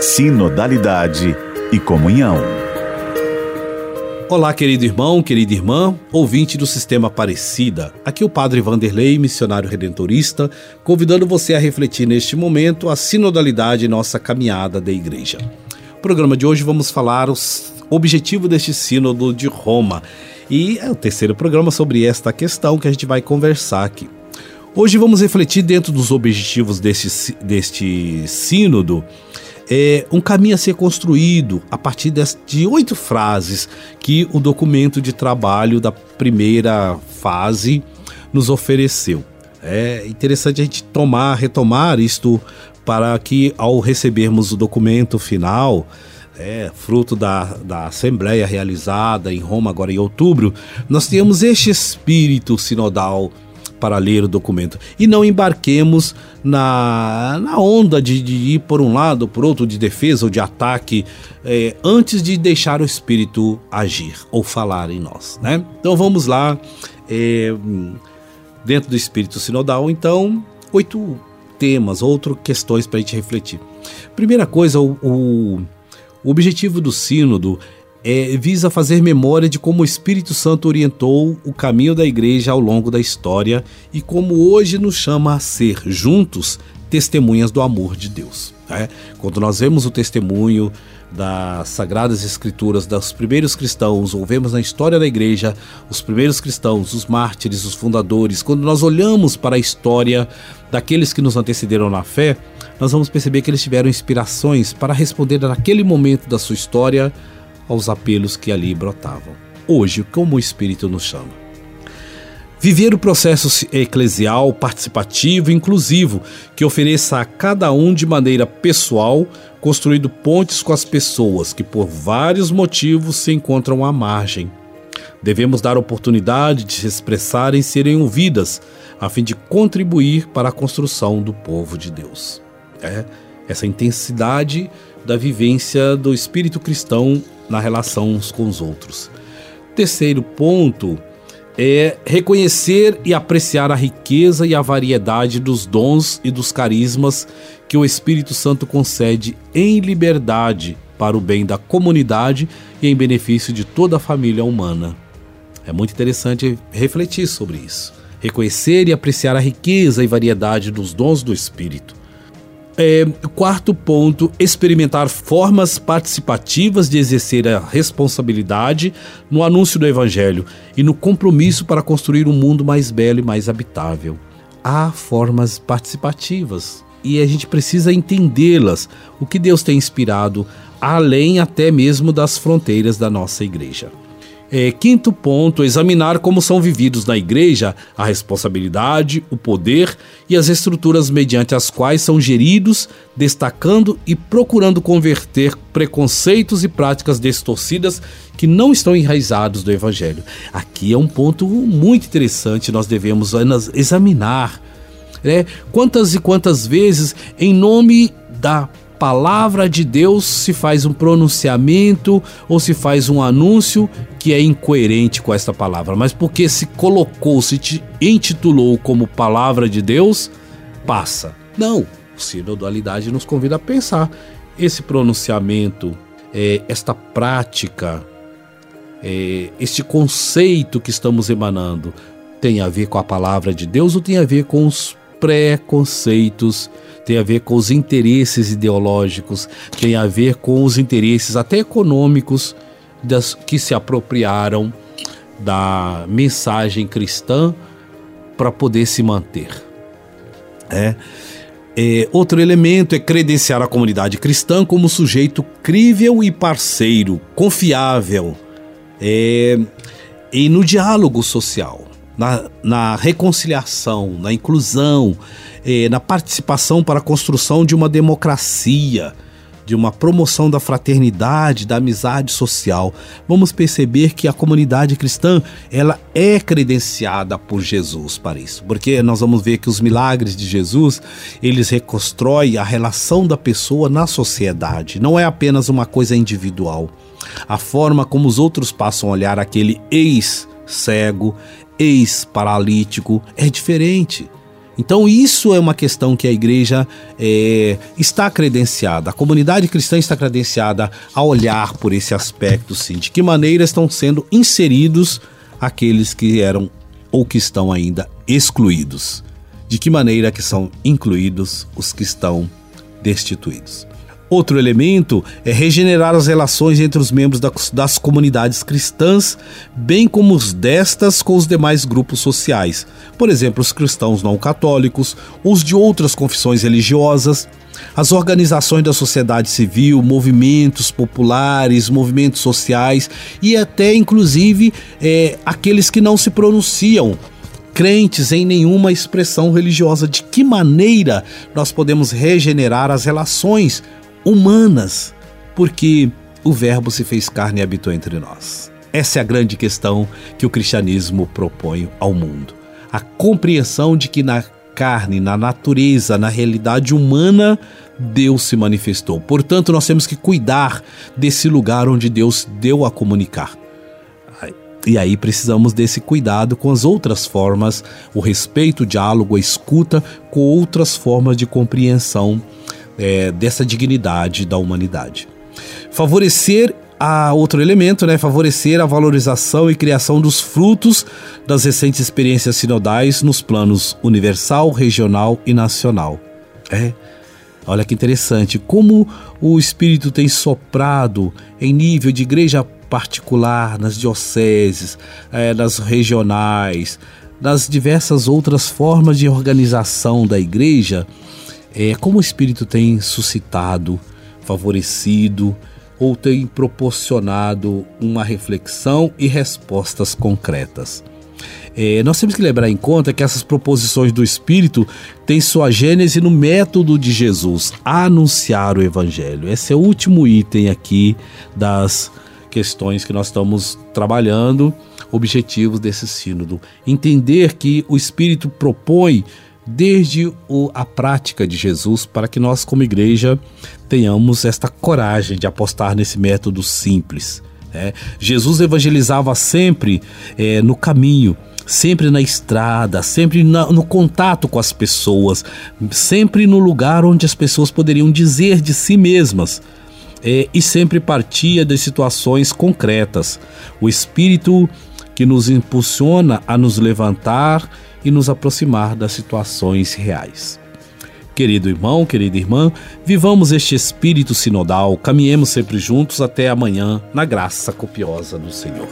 Sinodalidade e comunhão. Olá, querido irmão, querida irmã, ouvinte do Sistema Aparecida. Aqui é o Padre Vanderlei, missionário redentorista, convidando você a refletir neste momento a sinodalidade em nossa caminhada da igreja. No programa de hoje vamos falar o objetivo deste sínodo de Roma. E é o terceiro programa sobre esta questão que a gente vai conversar aqui. Hoje vamos refletir dentro dos objetivos deste, deste sínodo é, um caminho a ser construído a partir de oito frases que o documento de trabalho da primeira fase nos ofereceu. É interessante a gente tomar, retomar isto para que ao recebermos o documento final, é, fruto da, da assembleia realizada em Roma agora em outubro, nós tenhamos este espírito sinodal para ler o documento. E não embarquemos na, na onda de, de ir por um lado por outro, de defesa ou de ataque, é, antes de deixar o Espírito agir ou falar em nós. Né? Então vamos lá, é, dentro do Espírito Sinodal, então, oito temas, outras questões para a gente refletir. Primeira coisa, o, o, o objetivo do Sínodo é, visa fazer memória de como o Espírito Santo orientou o caminho da igreja ao longo da história e como hoje nos chama a ser, juntos, testemunhas do amor de Deus. Né? Quando nós vemos o testemunho das Sagradas Escrituras dos primeiros cristãos, ou vemos na história da igreja os primeiros cristãos, os mártires, os fundadores, quando nós olhamos para a história daqueles que nos antecederam na fé, nós vamos perceber que eles tiveram inspirações para responder naquele momento da sua história aos apelos que ali brotavam. Hoje, como o Espírito nos chama? Viver o processo eclesial participativo e inclusivo que ofereça a cada um de maneira pessoal, construindo pontes com as pessoas que por vários motivos se encontram à margem. Devemos dar oportunidade de se expressarem e serem ouvidas, a fim de contribuir para a construção do povo de Deus. É essa intensidade da vivência do espírito cristão na relação uns com os outros. Terceiro ponto é reconhecer e apreciar a riqueza e a variedade dos dons e dos carismas que o Espírito Santo concede em liberdade para o bem da comunidade e em benefício de toda a família humana. É muito interessante refletir sobre isso. Reconhecer e apreciar a riqueza e variedade dos dons do Espírito. É, quarto ponto, experimentar formas participativas de exercer a responsabilidade no anúncio do Evangelho e no compromisso para construir um mundo mais belo e mais habitável. Há formas participativas e a gente precisa entendê-las, o que Deus tem inspirado, além até mesmo das fronteiras da nossa igreja. É, quinto ponto, examinar como são vividos na igreja a responsabilidade, o poder e as estruturas mediante as quais são geridos, destacando e procurando converter preconceitos e práticas distorcidas que não estão enraizados do Evangelho. Aqui é um ponto muito interessante, nós devemos examinar. Né? Quantas e quantas vezes, em nome da palavra de Deus se faz um pronunciamento ou se faz um anúncio que é incoerente com esta palavra, mas porque se colocou, se intitulou como palavra de Deus, passa. Não, sinodalidade nos convida a pensar esse pronunciamento, é, esta prática, é, este conceito que estamos emanando tem a ver com a palavra de Deus ou tem a ver com os preconceitos, tem a ver com os interesses ideológicos, tem a ver com os interesses até econômicos das, que se apropriaram da mensagem cristã para poder se manter. É. É, outro elemento é credenciar a comunidade cristã como sujeito crível e parceiro, confiável, é, e no diálogo social na, na reconciliação, na inclusão, eh, na participação para a construção de uma democracia, de uma promoção da fraternidade, da amizade social. Vamos perceber que a comunidade cristã, ela é credenciada por Jesus para isso, porque nós vamos ver que os milagres de Jesus, eles reconstroem a relação da pessoa na sociedade, não é apenas uma coisa individual. A forma como os outros passam a olhar aquele ex cego, ex-paralítico, é diferente. Então, isso é uma questão que a igreja é, está credenciada, a comunidade cristã está credenciada a olhar por esse aspecto, sim, de que maneira estão sendo inseridos aqueles que eram ou que estão ainda excluídos, de que maneira que são incluídos os que estão destituídos. Outro elemento é regenerar as relações entre os membros das comunidades cristãs, bem como os destas com os demais grupos sociais, por exemplo, os cristãos não católicos, os de outras confissões religiosas, as organizações da sociedade civil, movimentos populares, movimentos sociais e até, inclusive, é, aqueles que não se pronunciam crentes em nenhuma expressão religiosa. De que maneira nós podemos regenerar as relações humanas, porque o Verbo se fez carne e habitou entre nós. Essa é a grande questão que o cristianismo propõe ao mundo. A compreensão de que na carne, na natureza, na realidade humana, Deus se manifestou. Portanto, nós temos que cuidar desse lugar onde Deus deu a comunicar. E aí precisamos desse cuidado com as outras formas, o respeito, o diálogo, a escuta, com outras formas de compreensão é, dessa dignidade da humanidade. Favorecer a outro elemento, né, favorecer a valorização e criação dos frutos das recentes experiências sinodais nos planos universal, regional e nacional. É, olha que interessante, como o Espírito tem soprado em nível de igreja particular, nas dioceses, é, nas regionais, nas diversas outras formas de organização da igreja, é, como o Espírito tem suscitado, favorecido ou tem proporcionado uma reflexão e respostas concretas. É, nós temos que lembrar em conta que essas proposições do Espírito têm sua gênese no método de Jesus, anunciar o Evangelho. Esse é o último item aqui das questões que nós estamos trabalhando, objetivos desse sínodo. Entender que o Espírito propõe desde o, a prática de Jesus para que nós, como igreja, tenhamos esta coragem de apostar nesse método simples. Né? Jesus evangelizava sempre é, no caminho, sempre na estrada, sempre na, no contato com as pessoas, sempre no lugar onde as pessoas poderiam dizer de si mesmas. É, e sempre partia de situações concretas. O Espírito que nos impulsiona a nos levantar e nos aproximar das situações reais. Querido irmão, querida irmã, vivamos este espírito sinodal, caminhemos sempre juntos até amanhã, na graça copiosa do Senhor.